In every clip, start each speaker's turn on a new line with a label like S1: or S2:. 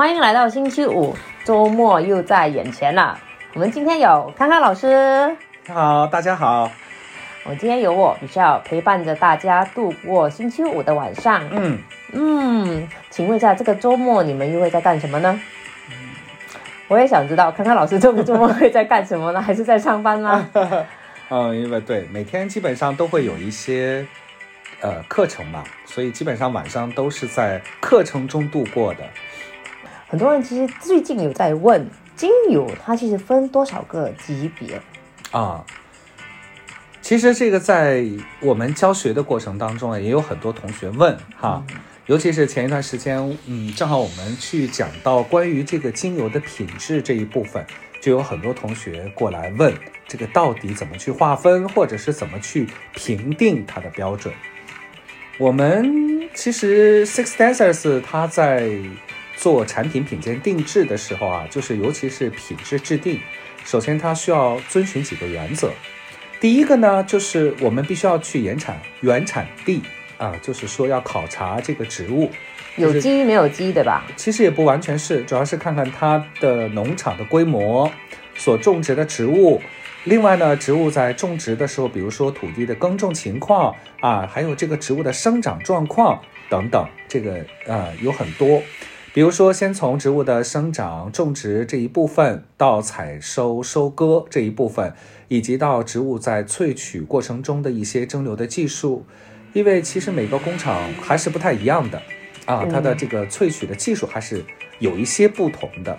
S1: 欢迎来到星期五，周末又在眼前了。我们今天有康康老师，你
S2: 好，大家好。
S1: 我今天有我比较陪伴着大家度过星期五的晚上。
S2: 嗯
S1: 嗯，请问一下，这个周末你们又会在干什么呢？我也想知道，康康老师这个周末会在干什么呢？还是在上班吗？
S2: 嗯，因为对，每天基本上都会有一些呃课程嘛，所以基本上晚上都是在课程中度过的。
S1: 很多人其实最近有在问精油，它其实分多少个级别？
S2: 啊，其实这个在我们教学的过程当中啊，也有很多同学问哈，尤其是前一段时间，嗯，正好我们去讲到关于这个精油的品质这一部分，就有很多同学过来问，这个到底怎么去划分，或者是怎么去评定它的标准？我们其实 Six Dancers 它在做产品品鉴定制的时候啊，就是尤其是品质制定，首先它需要遵循几个原则。第一个呢，就是我们必须要去原产原产地啊，就是说要考察这个植物
S1: 有机没有机，对吧？
S2: 其实也不完全是，主要是看看它的农场的规模，所种植的植物。另外呢，植物在种植的时候，比如说土地的耕种情况啊，还有这个植物的生长状况等等，这个呃有很多。比如说，先从植物的生长、种植这一部分，到采收、收割这一部分，以及到植物在萃取过程中的一些蒸馏的技术，因为其实每个工厂还是不太一样的啊，它的这个萃取的技术还是有一些不同的。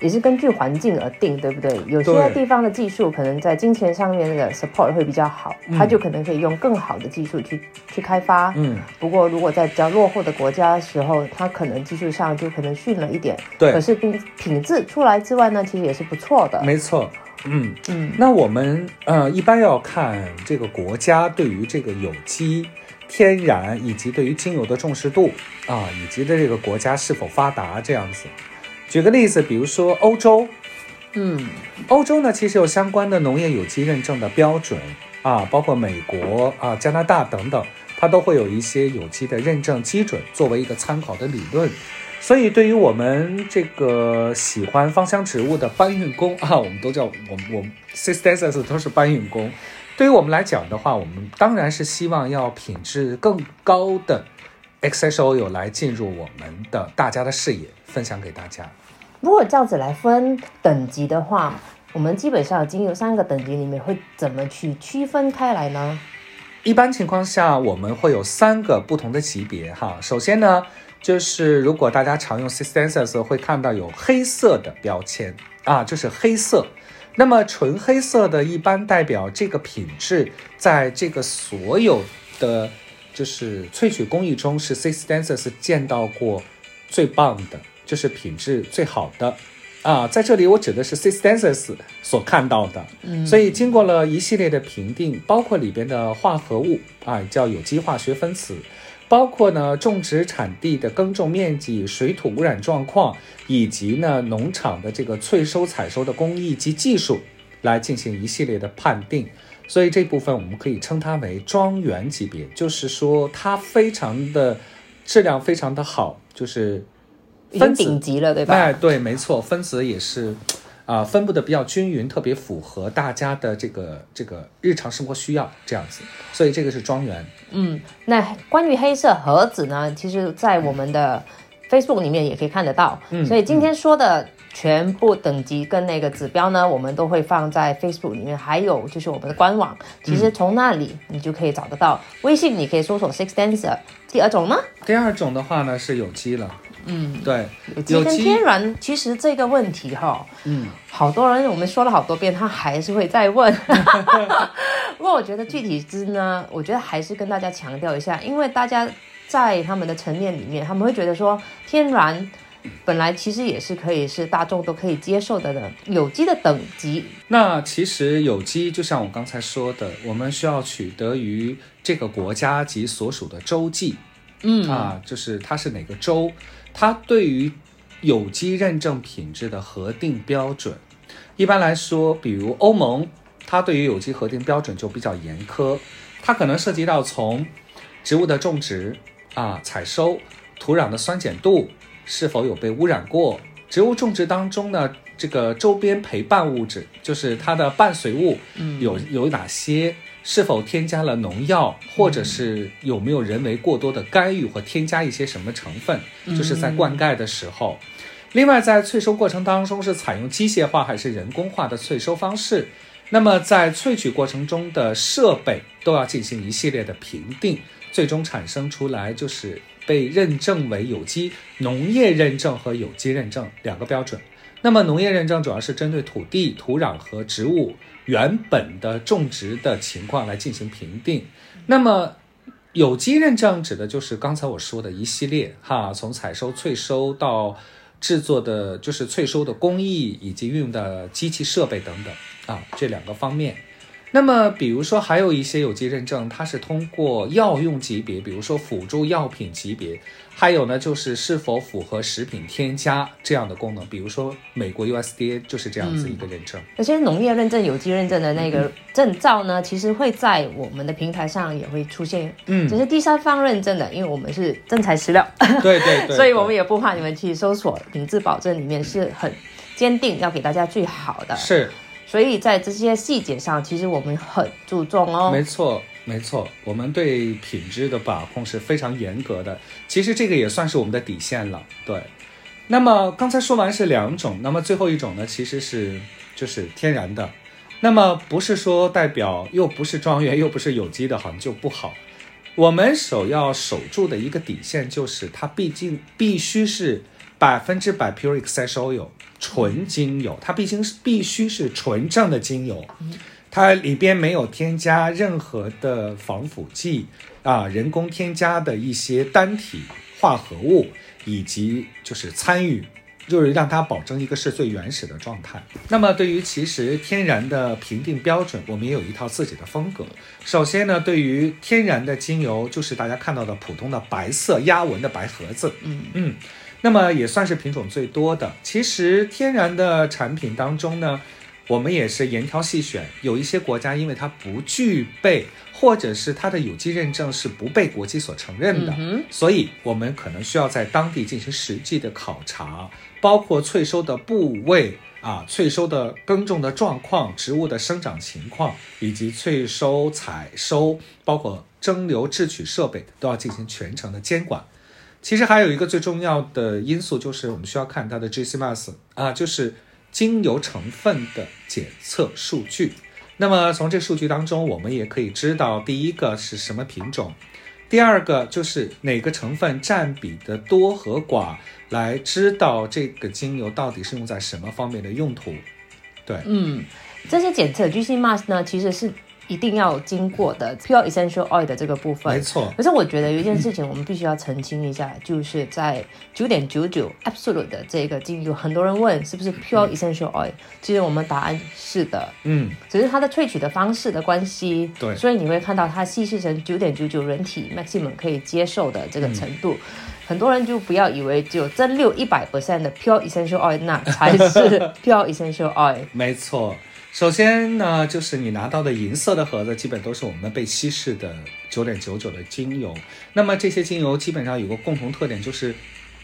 S1: 也是根据环境而定，对不对？有些地方的技术可能在金钱上面的 support 会比较好，它就可能可以用更好的技术去去开发。
S2: 嗯，
S1: 不过如果在比较落后的国家的时候，它可能技术上就可能逊了一点。
S2: 对，
S1: 可是品品质出来之外呢，其实也是不错的。
S2: 没错。嗯嗯，那我们呃一般要看这个国家对于这个有机、天然以及对于精油的重视度啊，以及的这个国家是否发达这样子。举个例子，比如说欧洲，
S1: 嗯，
S2: 欧洲呢其实有相关的农业有机认证的标准啊，包括美国啊、加拿大等等，它都会有一些有机的认证基准作为一个参考的理论。所以对于我们这个喜欢芳香植物的搬运工啊，我们都叫我们我们 sisters 都是搬运工。对于我们来讲的话，我们当然是希望要品质更高的 XSO 有来进入我们的大家的视野。分享给大家。
S1: 如果这样子来分等级的话，我们基本上精油三个等级里面会怎么去区分开来呢？
S2: 一般情况下，我们会有三个不同的级别哈。首先呢，就是如果大家常用 Sisters 会看到有黑色的标签啊，就是黑色。那么纯黑色的一般代表这个品质，在这个所有的就是萃取工艺中是 Sisters 见到过最棒的。就是品质最好的啊，在这里我指的是 Sisters 所看到的，
S1: 嗯，
S2: 所以经过了一系列的评定，包括里边的化合物啊，叫有机化学分子，包括呢种植产地的耕种面积、水土污染状况，以及呢农场的这个萃收采收的工艺及技术，来进行一系列的判定，所以这部分我们可以称它为庄园级别，就是说它非常的质量非常的好，就是。
S1: 分顶级了，对吧？
S2: 哎，对，没错，分子也是，啊，分布的比较均匀，特别符合大家的这个这个日常生活需要这样子，所以这个是庄园。
S1: 嗯，那关于黑色盒子呢，其实在我们的 Facebook 里面也可以看得到。嗯，所以今天说的全部等级跟那个指标呢，我们都会放在 Facebook 里面，还有就是我们的官网，其实从那里你就可以找得到。微信你可以搜索 Six Dancer。第二种呢？
S2: 第二种的话呢是有机了。
S1: 嗯，
S2: 对，
S1: 有机跟天然，其实这个问题哈，
S2: 嗯，
S1: 好多人我们说了好多遍，他还是会再问。不过我觉得具体之呢，我觉得还是跟大家强调一下，因为大家在他们的层面里面，他们会觉得说天然本来其实也是可以是大众都可以接受的的有机的等级。
S2: 那其实有机就像我刚才说的，我们需要取得于这个国家及所属的州际，
S1: 嗯
S2: 啊，就是它是哪个州。它对于有机认证品质的核定标准，一般来说，比如欧盟，它对于有机核定标准就比较严苛。它可能涉及到从植物的种植啊、采收、土壤的酸碱度是否有被污染过。植物种植当中呢，这个周边陪伴物质，就是它的伴随物，有有哪些？是否添加了农药，或者是有没有人为过多的干预或添加一些什么成分？就是在灌溉的时候。另外，在萃收过程当中是采用机械化还是人工化的萃收方式？那么在萃取过程中的设备都要进行一系列的评定，最终产生出来就是被认证为有机农业认证和有机认证两个标准。那么农业认证主要是针对土地、土壤和植物原本的种植的情况来进行评定。那么有机认证指的就是刚才我说的一系列哈，从采收、萃收到制作的，就是萃收的工艺以及运用的机器设备等等啊，这两个方面。那么，比如说还有一些有机认证，它是通过药用级别，比如说辅助药品级别，还有呢就是是否符合食品添加这样的功能，比如说美国 USDA 就是这样子一个认证。
S1: 有些农业认证、有机认证的那个证照呢，其实会在我们的平台上也会出现，嗯，这是第三方认证的，因为我们是真材实料，
S2: 对对对，
S1: 所以我们也不怕你们去搜索，品质保证里面是很坚定，要给大家最好的。
S2: 是。
S1: 所以在这些细节上，其实我们很注重哦。
S2: 没错，没错，我们对品质的把控是非常严格的。其实这个也算是我们的底线了。对。那么刚才说完是两种，那么最后一种呢，其实是就是天然的。那么不是说代表又不是庄园又不是有机的，好像就不好。我们首要守住的一个底线就是，它毕竟必须是百分之百 pure essential oil。纯精油，它毕竟是必须是纯正的精油，它里边没有添加任何的防腐剂啊，人工添加的一些单体化合物，以及就是参与，就是让它保证一个是最原始的状态。那么对于其实天然的评定标准，我们也有一套自己的风格。首先呢，对于天然的精油，就是大家看到的普通的白色压纹的白盒子，嗯嗯。那么也算是品种最多的。其实天然的产品当中呢，我们也是严挑细选。有一些国家因为它不具备，或者是它的有机认证是不被国际所承认的，所以我们可能需要在当地进行实际的考察，包括催收的部位啊、催收的耕种的状况、植物的生长情况，以及催收、采收，包括蒸馏、制取设备都要进行全程的监管。其实还有一个最重要的因素，就是我们需要看它的 gcmas 啊，就是精油成分的检测数据。那么从这数据当中，我们也可以知道，第一个是什么品种，第二个就是哪个成分占比的多和寡，来知道这个精油到底是用在什么方面的用途。对，
S1: 嗯，这些检测 gcmas 呢，其实是。一定要经过的 pure essential oil 的这个部分，
S2: 没错。
S1: 可是我觉得有一件事情我们必须要澄清一下，就是在九点九九 absolute 的这个精油，很多人问是不是 pure essential oil，其实我们答案是的，嗯，只是它的萃取的方式的关系，
S2: 对，
S1: 所以你会看到它稀释成九点九九人体 maximum 可以接受的这个程度。很多人就不要以为只有蒸馏一百 percent 的 pure essential oil 那才是 pure essential oil，
S2: 没错。首先呢，就是你拿到的银色的盒子，基本都是我们被稀释的九点九九的精油。那么这些精油基本上有个共同特点，就是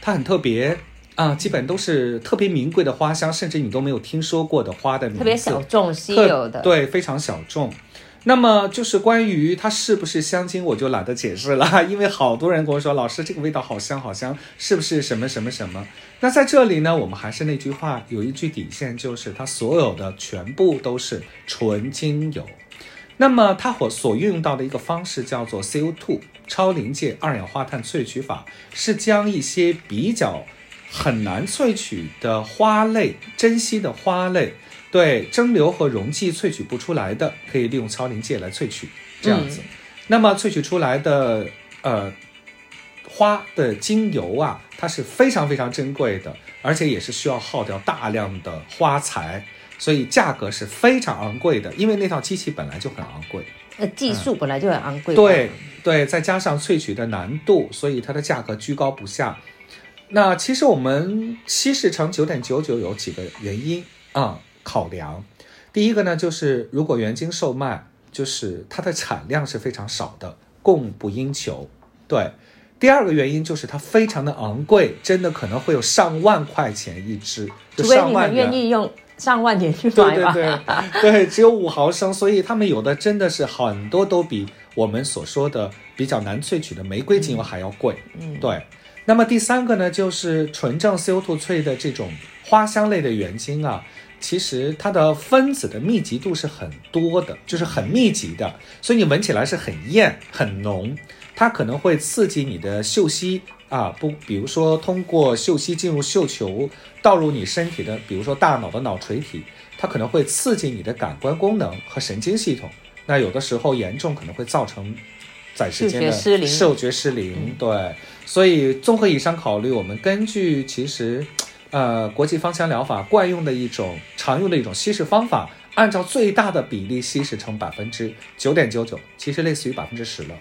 S2: 它很特别啊，基本都是特别名贵的花香，甚至你都没有听说过的花的名字，
S1: 特别小众、稀有的，
S2: 对，非常小众。那么就是关于它是不是香精，我就懒得解释了，因为好多人跟我说，老师这个味道好香好香，是不是什么什么什么？那在这里呢，我们还是那句话，有一句底线，就是它所有的全部都是纯精油。那么它所所运用到的一个方式叫做 CO2 超临界二氧化碳萃取法，是将一些比较很难萃取的花类、珍稀的花类。对蒸馏和溶剂萃取不出来的，可以利用超临界来萃取，这样子。那么萃取出来的呃花的精油啊，它是非常非常珍贵的，而且也是需要耗掉大量的花材，所以价格是非常昂贵的。因为那套机器本来就很昂贵，
S1: 呃，技术本来就很昂贵。
S2: 对对，再加上萃取的难度，所以它的价格居高不下。那其实我们稀释成九点九九有几个原因啊？考量，第一个呢，就是如果原精售卖，就是它的产量是非常少的，供不应求。对，第二个原因就是它非常的昂贵，真的可能会有上万块钱一支，就
S1: 除非
S2: 上万
S1: 愿。意用上万点去
S2: 对
S1: 买吧。
S2: 对对对，只有五毫升，所以他们有的真的是很多都比我们所说的比较难萃取的玫瑰精油还要贵。
S1: 嗯，
S2: 对，那么第三个呢，就是纯正 CO2 萃的这种花香类的原精啊，其实它的分子的密集度是很多的，就是很密集的，所以你闻起来是很艳、很浓，它可能会刺激你的嗅吸啊，不，比如说通过嗅吸进入嗅球，倒入你身体的，比如说大脑的脑垂体，它可能会刺激你的感官功能和神经系统。那有的时候严重可能会造成暂时间的
S1: 嗅觉失灵
S2: 嗅觉失灵，对，所以综合以上考虑，我们根据其实，呃，国际芳香疗法惯用的一种常用的一种稀释方法，按照最大的比例稀释成百分之九点九九，其实类似于百分之十了。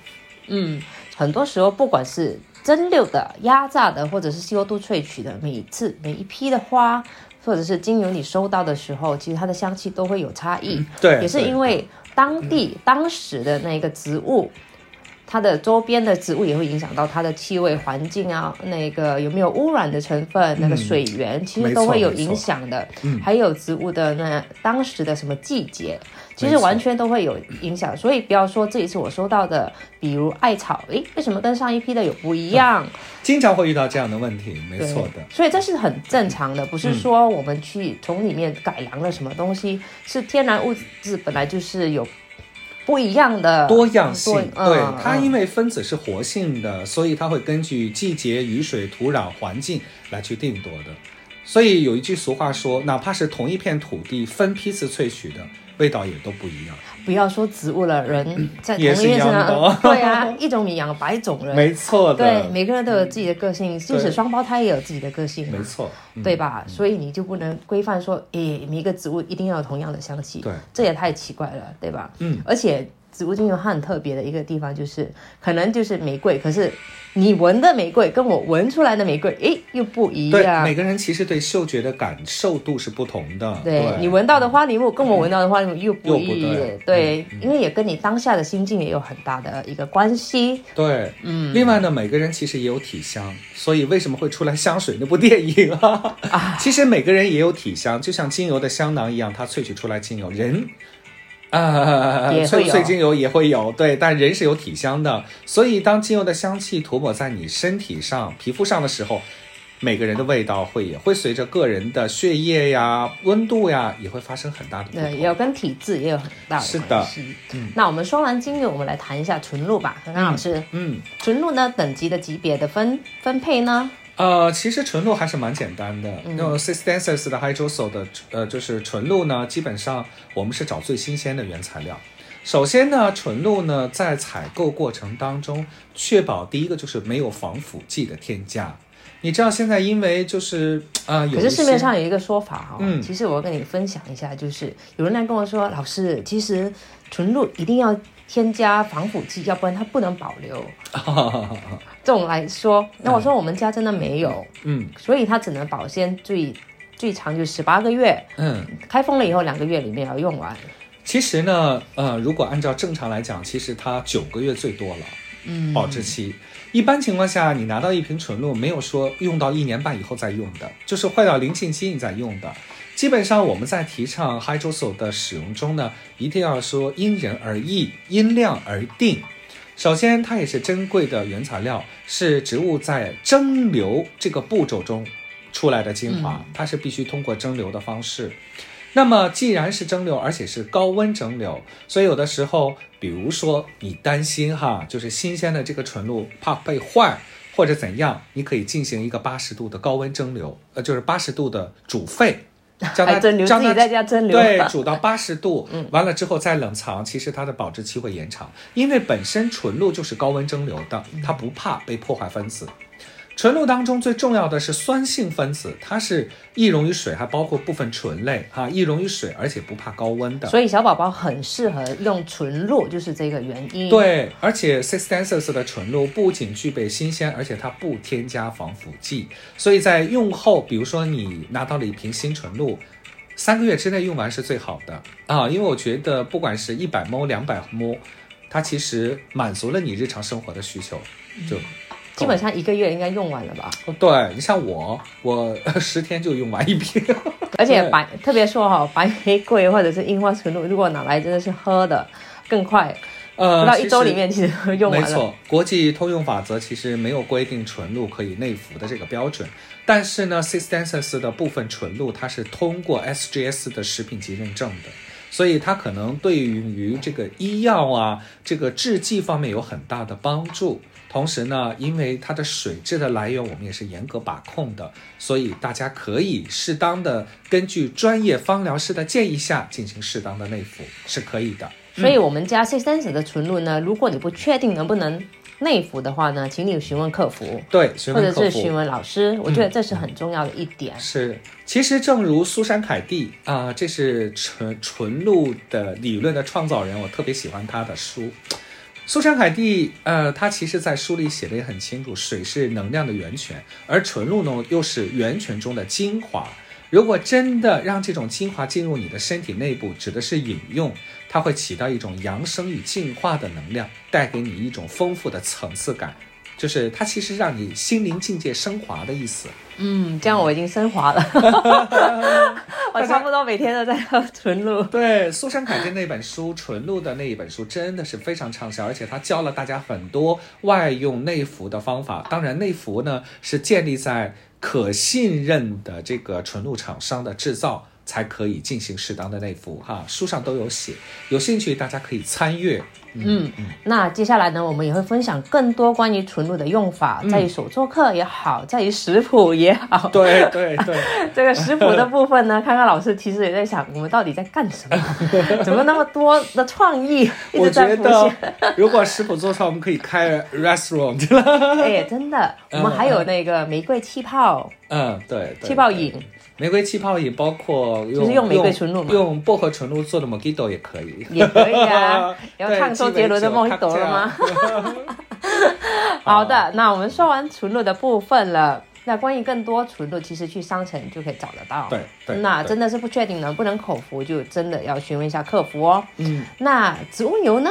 S1: 嗯，很多时候不管是蒸馏的、压榨的，或者是 CO2 萃取的，每一次每一批的花或者是精油你收到的时候，其实它的香气都会有差异。
S2: 对，
S1: 也是因为当地当时的那个植物，它的周边的植物也会影响到它的气味环境啊，那个有没有污染的成分，那个水源其实都会有影响的。
S2: 嗯
S1: 还有植物的那当时的什么季节，其实完全都会有影响。所以不要说这一次我收到的，比如艾草，诶，为什么跟上一批的有不一样？
S2: 经常会遇到这样的问题，没错的。
S1: 所以这是很正常的，不是说我们去从里面改良了什么东西，是天然物质本来就是有不一样的
S2: 多样性，
S1: 多
S2: 对它因为分子是活性的，所以它会根据季节、雨水、土壤、环境来去定夺的。所以有一句俗话说，哪怕是同一片土地分批次萃取的，味道也都不一样。
S1: 不要说植物了，人 在同一个身上，对啊，一种米养百种人，
S2: 没错
S1: 对，每个人都有自己的个性，即使双胞胎也有自己的个性，
S2: 没错，嗯。
S1: 对吧？所以你就不能规范说，诶，每一个植物一定要有同样的香气，
S2: 对，
S1: 这也太奇怪了，对吧？
S2: 嗯，
S1: 而且植物精油它很特别的一个地方就是，可能就是玫瑰，可是你闻的玫瑰跟我闻出来的玫瑰，诶，又不一样
S2: 对，
S1: 样。
S2: 每个人其实对嗅觉的感受度是不同的。
S1: 对你闻到的花梨木跟我闻到的花梨木又不一
S2: 样
S1: 对，因为也跟你当下的心境也有很大的一个关系。
S2: 对，嗯。另外呢，每个人其实也有体香，所以为什么会出来香水那部电影啊？其实每个人也有体香，就像精油的香囊一样，它萃取出来精油，人。啊，
S1: 也会有
S2: 萃萃精油也会有，对，但人是有体香的，所以当精油的香气涂抹在你身体上、皮肤上的时候，每个人的味道会也会随着个人的血液呀、温度呀，也会发生很大的不
S1: 对，也有跟体质也有很大的
S2: 是的
S1: 关系。嗯，那我们说完精油，我们来谈一下纯露吧。刚刚老师，
S2: 嗯，
S1: 纯露呢等级的级别的分分配呢？
S2: 呃，其实纯露还是蛮简单的。
S1: 嗯
S2: 那么 Cistensis 的 Hydrosol 的呃，就是纯露呢，基本上我们是找最新鲜的原材料。首先呢，纯露呢在采购过程当中，确保第一个就是没有防腐剂的添加。你知道现在因为就是呃，有
S1: 可是市面上有一个说法哈、
S2: 嗯
S1: 其实我跟你分享一下，就是有人来跟我说，老师，其实纯露一定要添加防腐剂，要不然它不能保留。这种来说，那我说我们家真的没有，
S2: 嗯
S1: 所以它只能保鲜最最长就十八个月，
S2: 嗯，
S1: 开封了以后两个月里面要用完。
S2: 其实呢，呃，如果按照正常来讲，其实它九个月最多了。
S1: 嗯，
S2: 保质期。一般情况下，你拿到一瓶纯露，没有说用到一年半以后再用的，就是坏到临近期你再用的。基本上我们在提倡 Hydrosol 的使用中呢，一定要说因人而异，因量而定。首先，它也是珍贵的原材料，是植物在蒸馏这个步骤中出来的精华，它是必须通过蒸馏的方式。那么既然是蒸馏，而且是高温蒸馏，所以有的时候，比如说你担心哈，就是新鲜的这个纯露怕被坏或者怎样，你可以进行一个八十度的高温蒸馏，呃，就是八十度的煮沸，将它将它
S1: 自己在家蒸馏
S2: 对，煮到八十度，完了之后再冷藏，其实它的保质期会延长，因为本身纯露就是高温蒸馏的，它不怕被破坏分子。纯露当中最重要的是酸性分子，它是易溶于水，还包括部分醇类哈，易溶于水，而且不怕高温的。
S1: 所以小宝宝很适合用纯露，就是这个原因。，
S2: 对，而且 Cistensis 的纯露不仅具备新鲜，而且它不添加防腐剂，所以在用后，比如说你拿到了一瓶新纯露，三个月之内用完是最好的啊，因为我觉得不管是一百 ml、两百 ml，它其实满足了你日常生活的需求，就
S1: 基本上一个月应该用完了吧？
S2: 对你像我，我 十天就用完一瓶。
S1: 而且白特别说哈，白玫瑰或者是樱花纯露，如果拿来真的是喝的更快。呃，不到一周里面其实用完
S2: 了。没错，国际通用法则其实没有规定纯露可以内服的这个标准，但是呢，Six Senses 的部分纯露它是通过 SGS 的食品级认证的，所以它可能对于这个医药啊、这个制剂方面有很大的帮助。同时呢，因为它的水质的来源我们也是严格把控的，所以大家可以适当的根据专业芳疗师的建议下进行适当的内服是可以的。
S1: 所以，我们家 Six Senses 的纯露呢，如果你不确定能不能内服的话呢，请你询问客服，
S2: 对，
S1: 或者是询问老师，我觉得这是很重要的一点。
S2: 是，其实正如苏珊凯蒂啊，这是纯纯露的理论的创造人，我特别喜欢他的书。苏珊凯蒂，呃，他其实在书里写的也很清楚，水是能量的源泉，而纯露呢，又是源泉中的精华。如果真的让这种精华进入你的身体内部，指的是饮用，它会起到一种扬升与净化的能量，带给你一种丰富的层次感，就是它其实让你心灵境界升华的意思。
S1: 嗯，这样我已经升华了，我差不多每天都在喝纯露。
S2: 对，苏珊凯蒂那本书《纯露》的那一本书真的是非常畅销，而且他教了大家很多外用内服的方法。当然，内服呢是建立在。可信任的这个纯露厂商的制造才可以进行适当的内服哈，书上都有写，有兴趣大家可以参阅。
S1: 嗯嗯，那接下来呢，我们也会分享更多关于纯露的用法，在于手作课也好，在于食谱也好。
S2: 对对对，
S1: 这个食谱的部分呢，看看老师其实也在想，我们到底在干什么？怎么那么多的创意一直在浮现？
S2: 如果食谱做出来，我们可以开 restaurant 了。
S1: 哎，真的，我们还有那个玫瑰气泡。
S2: 嗯，对，
S1: 气泡饮。
S2: 玫瑰气泡饮包括
S1: 就是用玫瑰纯露
S2: 用薄荷纯露做的 Mojito 也可以，
S1: 也可以啊。要唱周杰伦的 Mojito 了吗？好的，那我们说完纯露的部分了。那关于更多纯露，其实去商城就可以找得到。
S2: 对对。
S1: 那真的是不确定能不能口服，就真的要询问一下客服哦。
S2: 嗯。
S1: 那植物油呢？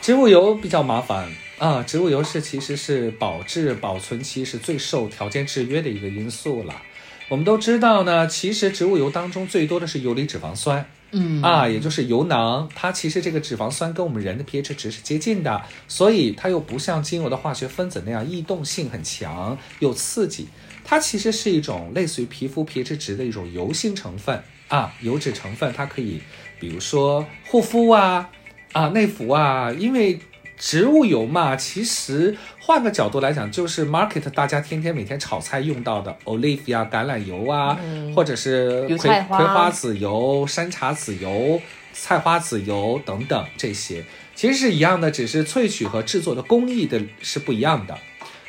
S2: 植物油比较麻烦啊。植物油是其实是保质保存期是最受条件制约的一个因素了。我们都知道呢，其实植物油当中最多的是游离脂肪酸，
S1: 嗯
S2: 啊，也就是油囊，它其实这个脂肪酸跟我们人的 pH 值是接近的，所以它又不像精油的化学分子那样易动性很强又刺激，它其实是一种类似于皮肤 pH 值的一种油性成分啊，油脂成分，它可以比如说护肤啊啊内服啊，因为。植物油嘛，其实换个角度来讲，就是 market 大家天天每天炒菜用到的 olive 啊、橄榄油啊，或者是葵葵花籽油、山茶籽油、菜花籽油等等这些，其实是一样的，只是萃取和制作的工艺的是不一样的。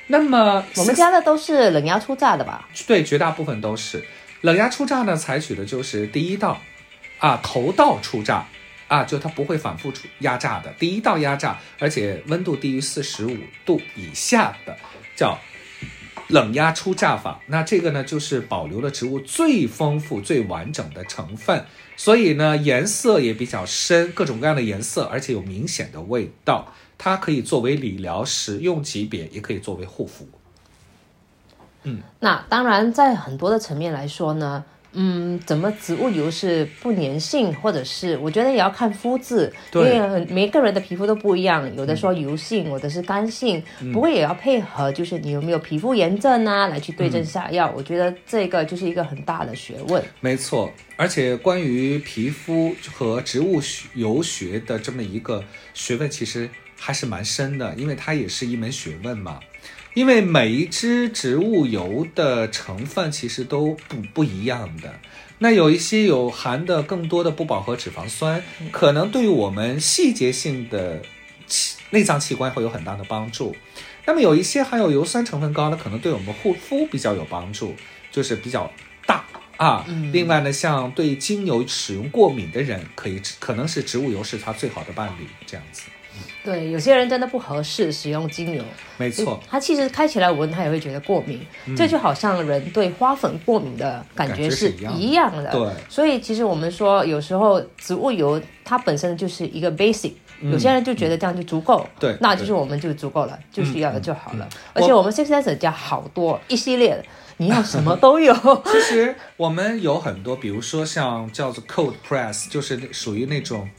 S2: 那么
S1: 我们家的都是冷压初榨的吧？
S2: 对，绝大部分都是冷压初榨呢，采取的就是第一道啊头道初榨。啊，就它不会反复出压榨的，第一道压榨，而且温度低于四十五度以下的，叫冷压初榨法。那这个呢，就是保留了植物最丰富、最完整的成分，所以呢，颜色也比较深，各种各样的颜色，而且有明显的味道。它可以作为理疗使用级别，也可以作为护肤。嗯，
S1: 那当然，在很多的层面来说呢。嗯，怎么植物油是不粘性，或者是我觉得也要看肤质，因为每个人的皮肤都不一样，有的说油性，有的是干性，不过也要配合，就是你有没有皮肤炎症啊，来去对症下药。我觉得这个就是一个很大的学问。
S2: 没错，而且关于皮肤和植物油学的这么一个学问，其实还是蛮深的，因为它也是一门学问嘛。因为每一支植物油的成分其实都不不一样的，那有一些有含的更多的不饱和脂肪酸，可能对于我们细节性的器内脏器官会有很大的帮助。那么有一些含有油酸成分高的，可能对我们护肤比较有帮助，就是比较大啊。另外呢，像对精油使用过敏的人，可以可能是植物油是他最好的伴侣，这样子。
S1: 对，有些人真的不合适使用精油，
S2: 没错，
S1: 它其实开起来闻，他也会觉得过敏，这就好像人对花粉过敏的感觉是一样的。
S2: 对，
S1: 所以其实我们说，有时候植物油它本身就是一个 basic 有些人就觉得这样就足够，
S2: 对
S1: 那就是我们就足够了，就需要的就好了。而且我们 Six Sense 加好多一系列的，你要什么都有。
S2: 其实我们有很多，比如说像叫做 Cold Press，就是属于那种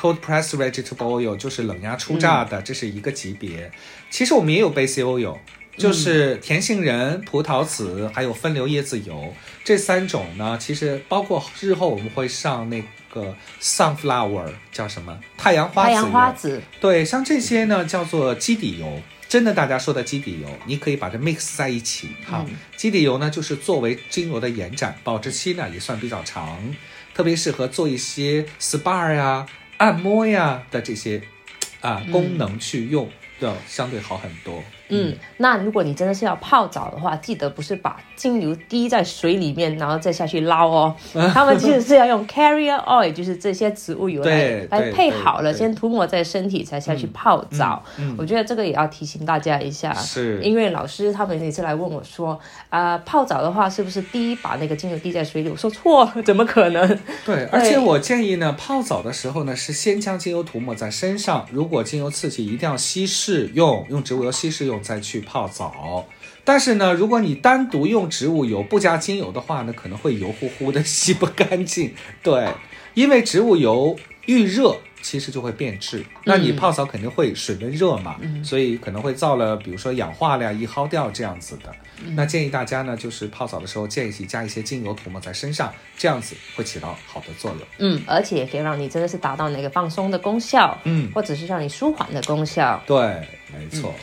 S2: Cold Press Vegetable Oil，就是冷压初榨的，这是一个级别。其实我们也有 Basic Oil。就是甜杏仁、葡萄籽，还有分流椰子油这三种呢。其实包括日后我们会上那个 sunflower 叫什么太阳花籽。
S1: 太阳花籽。
S2: 对，像这些呢叫做基底油。真的，大家说的基底油，你可以把它 mix 在一起。哈，基底油呢就是作为精油的延展，保质期呢也算比较长，特别适合做一些 spa 呀、按摩呀的这些啊功能去用，要相对好很多。
S1: 嗯，那如果你真的是要泡澡的话，记得不是把精油滴在水里面，然后再下去捞哦。他们其实是要用 carrier oil，就是这些植物油来来配好了，先涂抹在身体，才下去泡澡。我觉得这个也要提醒大家一下，
S2: 是
S1: 因为老师他们每次来问我说，啊，泡澡的话是不是第一把那个精油滴在水里？我说错，怎么可能？
S2: 对，而且我建议呢，泡澡的时候呢，是先将精油涂抹在身上，如果精油刺激，一定要稀释用，用植物油稀释用。再去泡澡，但是呢，如果你单独用植物油不加精油的话呢，可能会油乎乎的，洗不干净。对，因为植物油遇热其实就会变质，那你泡澡肯定会水温热嘛，所以可能会造了，比如说氧化了、易耗掉这样子的。那建议大家呢，就是泡澡的时候建议加一些精油涂抹在身上，这样子会起到好的作用。
S1: 嗯，而且也可以让你真的是达到那个放松的功效，
S2: 嗯，
S1: 或者是让你舒缓的功效。
S2: 对，没错。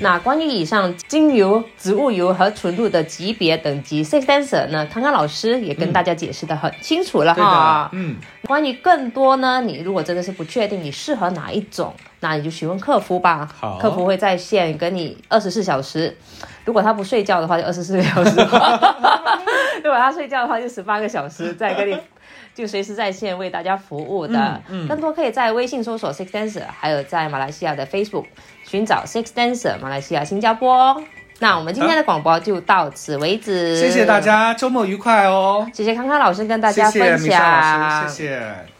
S1: 那关于以上精油、植物油和纯露的级别等级，Six Dancer 呢？康康老师也跟大家解释的很清楚了哈。
S2: 嗯，
S1: 关于更多呢，你如果真的是不确定你适合哪一种，那你就询问客服吧。
S2: 好，
S1: 客服会在线跟你二十四小时。如果他不睡觉的话，就二十四个小时；如果他睡觉的话，就十八个小时，再跟你就随时在线为大家服务的。嗯，更多可以在微信搜索 Six Dancer，还有在马来西亚的 Facebook。寻找 Six Dancer 马来西亚新加坡，那我们今天的广播就到此为止。
S2: 谢谢大家，周末愉快哦！
S1: 谢谢康康老师跟大家分
S2: 享，谢谢。